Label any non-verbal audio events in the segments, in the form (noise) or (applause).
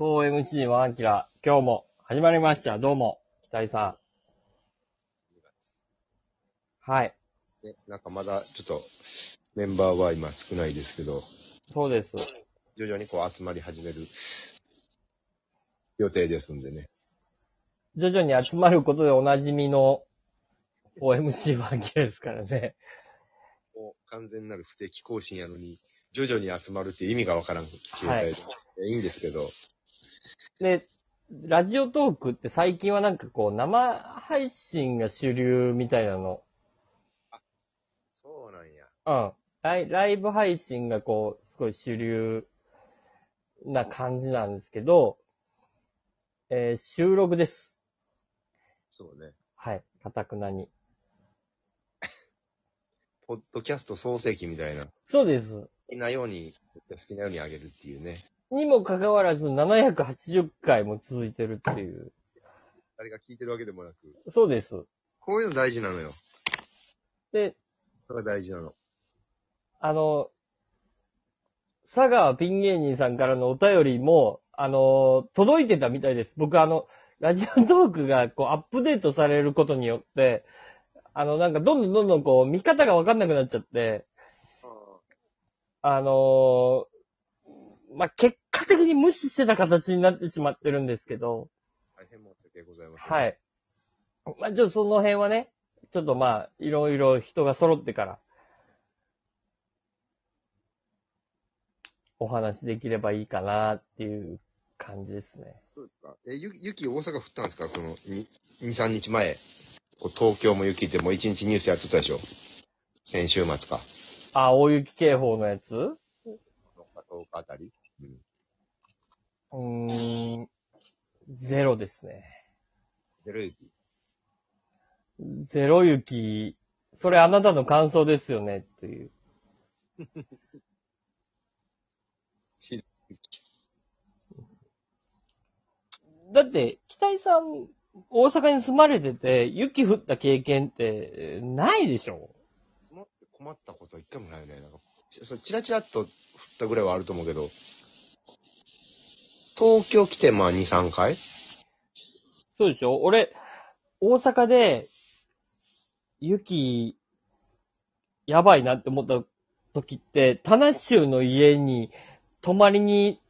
4MC ワンアキラ、今日も始まりました。どうも、北井さん。はい。ね、なんかまだちょっとメンバーは今少ないですけど、そうです。徐々にこう集まり始める予定ですんでね。徐々に集まることでおなじみの 4MC ワンアキラですからね。もう完全なる不定期更新やのに、徐々に集まるっていう意味がわからん状態で、い、いんですけど、で、ラジオトークって最近はなんかこう生配信が主流みたいなの。そうなんや。うん。ライライブ配信がこう、すごい主流な感じなんですけど、えー収録です。そうね。はい。かたくなに。(laughs) ポッドキャスト創世記みたいな、好そうです。きなように、好きなようにあげるっていうね。にもかかわらず780回も続いてるっていう。誰が聞いてるわけでもなく、そうです。こういうの大事なのよ。で、それが大事なの。あの、佐川ピン芸人さんからのお便りも、あの、届いてたみたいです。僕あの、ラジオトークがこうアップデートされることによって、あの、なんかどんどんどんどんこう見方がわかんなくなっちゃって、あのまあ、結果的に無視してた形になってしまってるんですけど、大変申し訳ございません。。はいい。まあ、ちょっとその辺はね、ちょっとまあ、いろいろ人が揃ってから、お話できればいいかなっていう感じですね。そうですか。え、ゆ雪大阪降ったんですか？この2、2、3日前。こう東京も雪ってもう1日ニュースやってたでしょ？先週末か。あ、大雪警報のやつ？10日、10日あたり。うん。うーん、ゼロですね。ゼロ雪。ゼロ雪、それあなたの感想ですよねっていう。(laughs) だって、北井さん、大阪に住まれてて、雪降った経験って、ないでしょ？困ったことは一回もないよね。なんか、ちそれチラチラっと降ったぐらいはあると思うけど、東京来てまあ2、3回？そうでしょ？俺、大阪で、雪、やばいなって思った時って、田無州の家に泊まりに、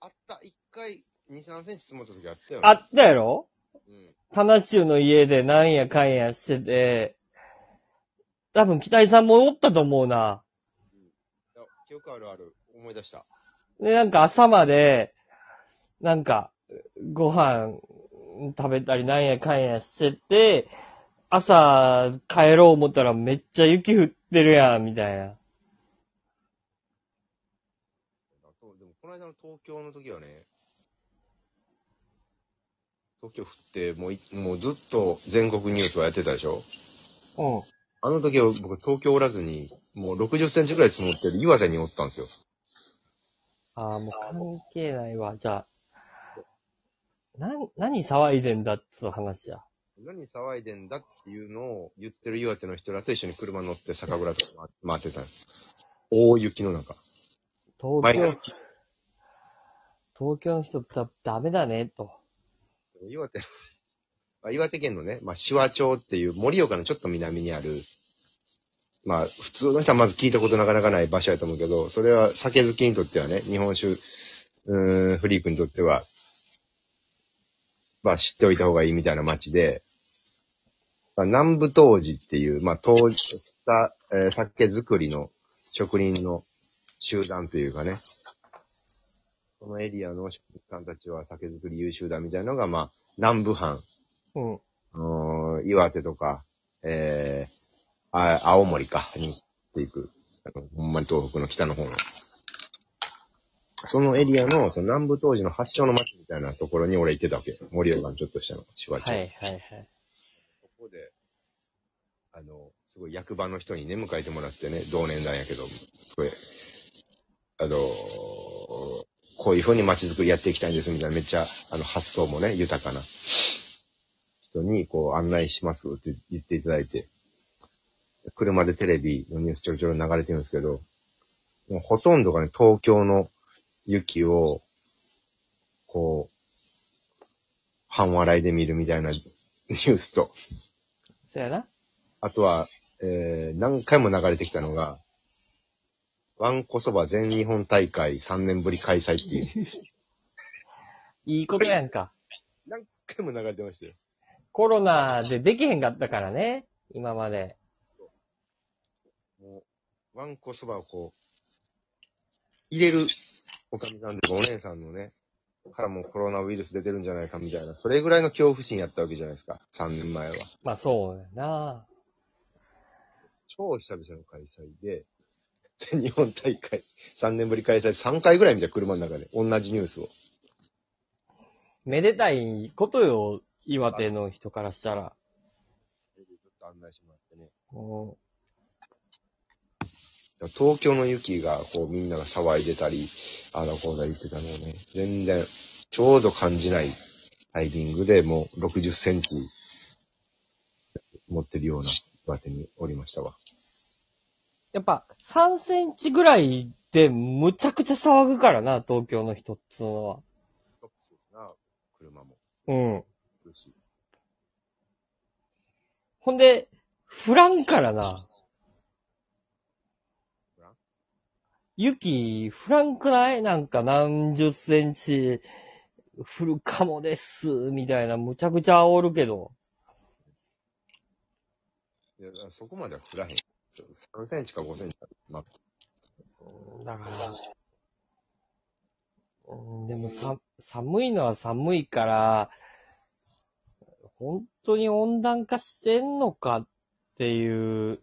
あった、1回2、3センチ積もった時あったよね。あったやろ？うん。田無州の家でなんやかんやしてて、多分北井さんもおったと思うな。いや記憶あるある。思い出した。で、なんか朝まで、なんか、ご飯食べたりなんやかんやしてて、朝帰ろう思ったらめっちゃ雪降ってるやん、みたいな。あと、でもこの間の東京の時はね、東京降って、もうい、もうずっと全国ニュースはやってたでしょ？うん。あの時は僕東京おらずに、もう60センチぐらい積もってる岩手におったんですよ。ああ、もう関係ないわ。じゃあ、な、何騒いでんだっつう話や。何騒いでんだっていうのを言ってる岩手の人らと一緒に車乗って酒蔵とか回ってたんです。大雪の中。東毎京日、東京の人だ、ダメだね、と。岩手、ま (laughs) あ岩手県のね、まあ、紫波町っていう盛岡のちょっと南にある、まあ、普通の人はまず聞いたことなかなかない場所やと思うけど、それは酒好きにとってはね、日本酒、うーん、フリークにとっては、まあ、知っておいた方がいいみたいな町で、まあ、南部当時っていう、まあ、当時した、えー酒造りの職人の集団というかね、このエリアの職人さんたちは酒造り優秀だみたいなのが、まあ、南部藩、うん。岩手とか、えー、あ青森か、に行っていく。ほんまに東北の北の方の。そのエリアの、その南部当時の発祥の町みたいなところに俺行ってたわけ。森岡のちょっと下の芝町。はい、はい、はい。そこで、あの、すごい役場の人にね、迎えてもらってね、同年代やけど、すごい、あの、こういう風に街づくりやっていきたいんですみたいな、めっちゃ、あの、発想もね、豊かな人に、こう、案内しますって言っていただいて、車でテレビのニュースちょろちょろ流れてるんですけど、もうほとんどがね、東京の雪を、こう、半笑いで見るみたいなニュースと、そやな。あとは、えー、何回も流れてきたのが、ワンコそば全日本大会3年ぶり開催っていう。いいことやんか。何回も流れてましたよ。コロナでできへんかったからね。今まで。もう、ワンコそばをこう、入れるおかみさんとかお姉さんのね、からもコロナウイルス出てるんじゃないかみたいな、それぐらいの恐怖心やったわけじゃないですか。3年前は。まあそうやな。超久々の開催で、全 (laughs) 日本大会、3年ぶり開催、3回ぐらい見た車の中で、同じニュースを。めでたいことよ、岩手の人からしたら。ちょっと案内してもらってね。も東京の雪が、こう、みんなが騒いでたり、あの、こうだ言ってたのをね、全然、ちょうど感じないタイミングでもう60センチ持ってるような岩手におりましたわ。うやっぱ3センチぐらいでむちゃくちゃ騒ぐからな、東京の人っつうのは。な車もうん。ほんで、降らんからな。降らん雪、降らんくない？なんか何十センチ降るかもです、みたいな、むちゃくちゃ煽るけど。いやそこまでは降らへん。3センチか5センチか。まあ、だから、うんでもさ、寒いのは寒いから、本当に温暖化してんのかっていうと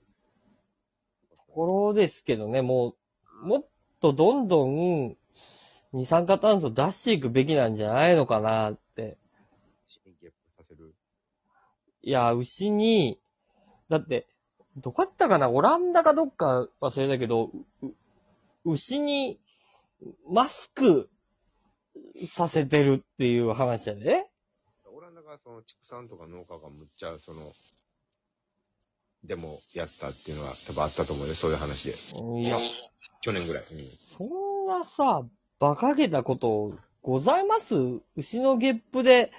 ころですけどね、もう、もっとどんどん二酸化炭素出していくべきなんじゃないのかなって。死にゲップさせる。いや、牛に、だって、どこやったかな？オランダかどっか忘れたけど、牛にマスクさせてるっていう話やで。オランダがその畜産とか農家がむっちゃ、その、でもやったっていうのは多分あったと思うよ、そういう話で。いや、去年ぐらい。うん。そんなさ、馬鹿げたことございます？牛のゲップで、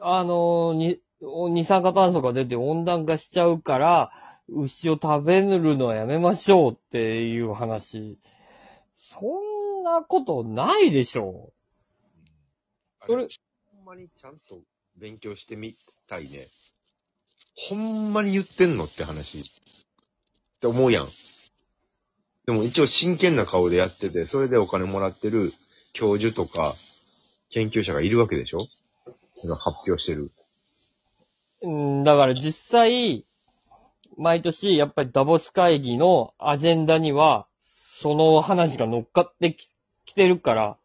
あの、に、二酸化炭素が出て温暖化しちゃうから、牛を食べるのはやめましょうっていう話。そんなことないでしょそれあほんまにちゃんと勉強してみたいね。ほんまに言ってんのって話。って思うやん。でも一応真剣な顔でやってて、それでお金もらってる教授とか研究者がいるわけでしょ？その発表してる。うん、だから実際、毎年やっぱりダボス会議のアジェンダには、その話が乗っかってききてるから。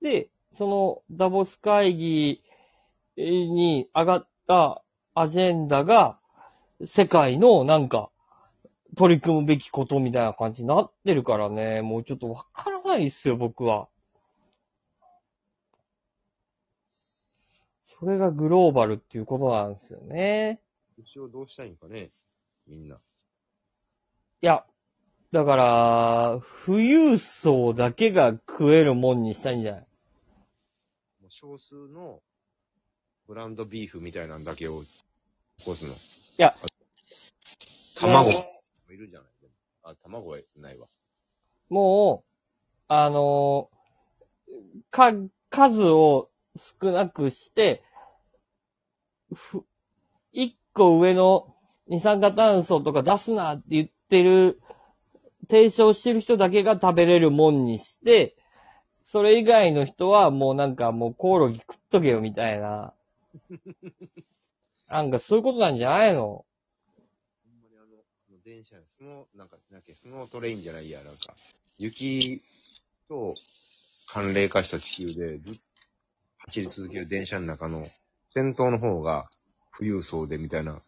で、そのダボス会議に上がったアジェンダが、世界のなんか、取り組むべきことみたいな感じになってるからね、もうちょっとわからないっすよ、僕は。それがグローバルっていうことなんですよね。牛をどうしたいんかねみんな。いや、だから、富裕層だけが食えるもんにしたいんじゃない？もう少数のブランドビーフみたいなんだけを起こすの。いや。卵もいるじゃない？あ、卵はないわ。もう、あのか、数を少なくして、ふ、一個上の二酸化炭素とか出すなって言ってる、提唱してる人だけが食べれるもんにして、それ以外の人はもうなんかもうコオロギ食っとけよみたいな。なんかそういうことなんじゃないの？ほんまにあの、電車、スノー、なんか、なんだっけ、スノートレインじゃないや、なんか、雪と寒冷化した地球でずっと走り続ける電車の中の先頭の方が富裕層でみたいな、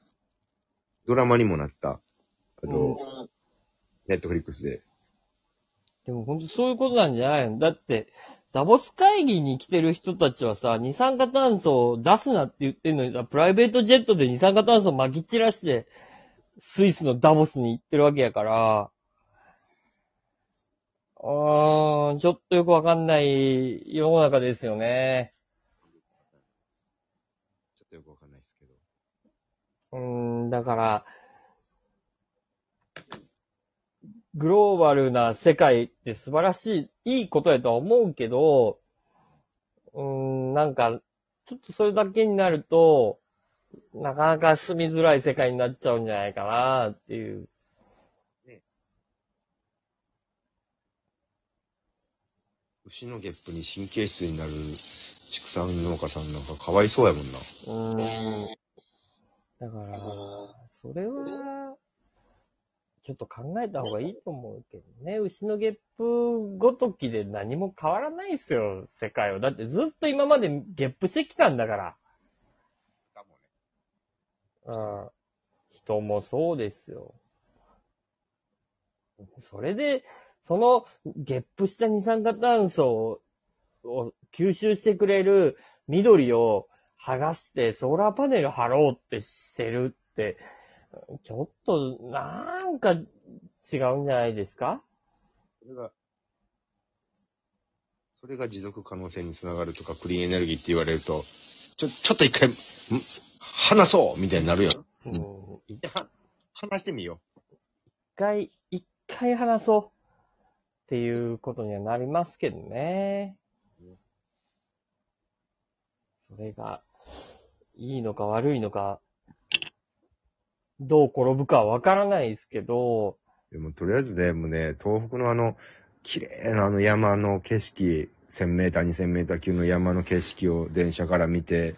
ドラマにもなった、あと、ネットフリックスで。でも本当そういうことなんじゃないの？だって、ダボス会議に来てる人たちはさ、二酸化炭素を出すなって言ってんのにさ、プライベートジェットで二酸化炭素撒き散らして、スイスのダボスに行ってるわけやから、うーん、ちょっとよくわかんない世の中ですよね。ちょっとよくわかんないですけど。うーん、だから、グローバルな世界って素晴らしい、いいことやとは思うけど、うーん、なんか、ちょっとそれだけになると、なかなか住みづらい世界になっちゃうんじゃないかなっていう。牛のゲップに神経質になる畜産農家さんなんかかわいそうやもんな。うーん。だから、それは、ちょっと考えた方がいいと思うけどね。牛のゲップごときで何も変わらないですよ、世界は。だってずっと今までゲップしてきたんだから。かもね。うん。人もそうですよ。それで、そのゲップした二酸化炭素を吸収してくれる緑を剥がしてソーラーパネル貼ろうってしてるって、ちょっとなんか違うんじゃないですか？それが、それが持続可能性につながるとか、クリーンエネルギーって言われると、ちょ、ちょっと一回、ん話そうみたいになるやん。うん。一では話してみよ回、一回話そうっていうことにはなりますけどね。それが、いいのか悪いのか、どう転ぶかはわからないですけど、でも、とりあえずね、もうね、東北のあの、綺麗なあの山の景色、1000メーター、2000メーター級の山の景色を電車から見て、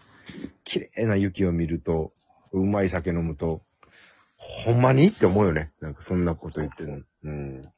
綺麗な雪を見ると、うまい酒飲むと、ほんまに？って思うよね。なんかそんなこと言ってるの。うん。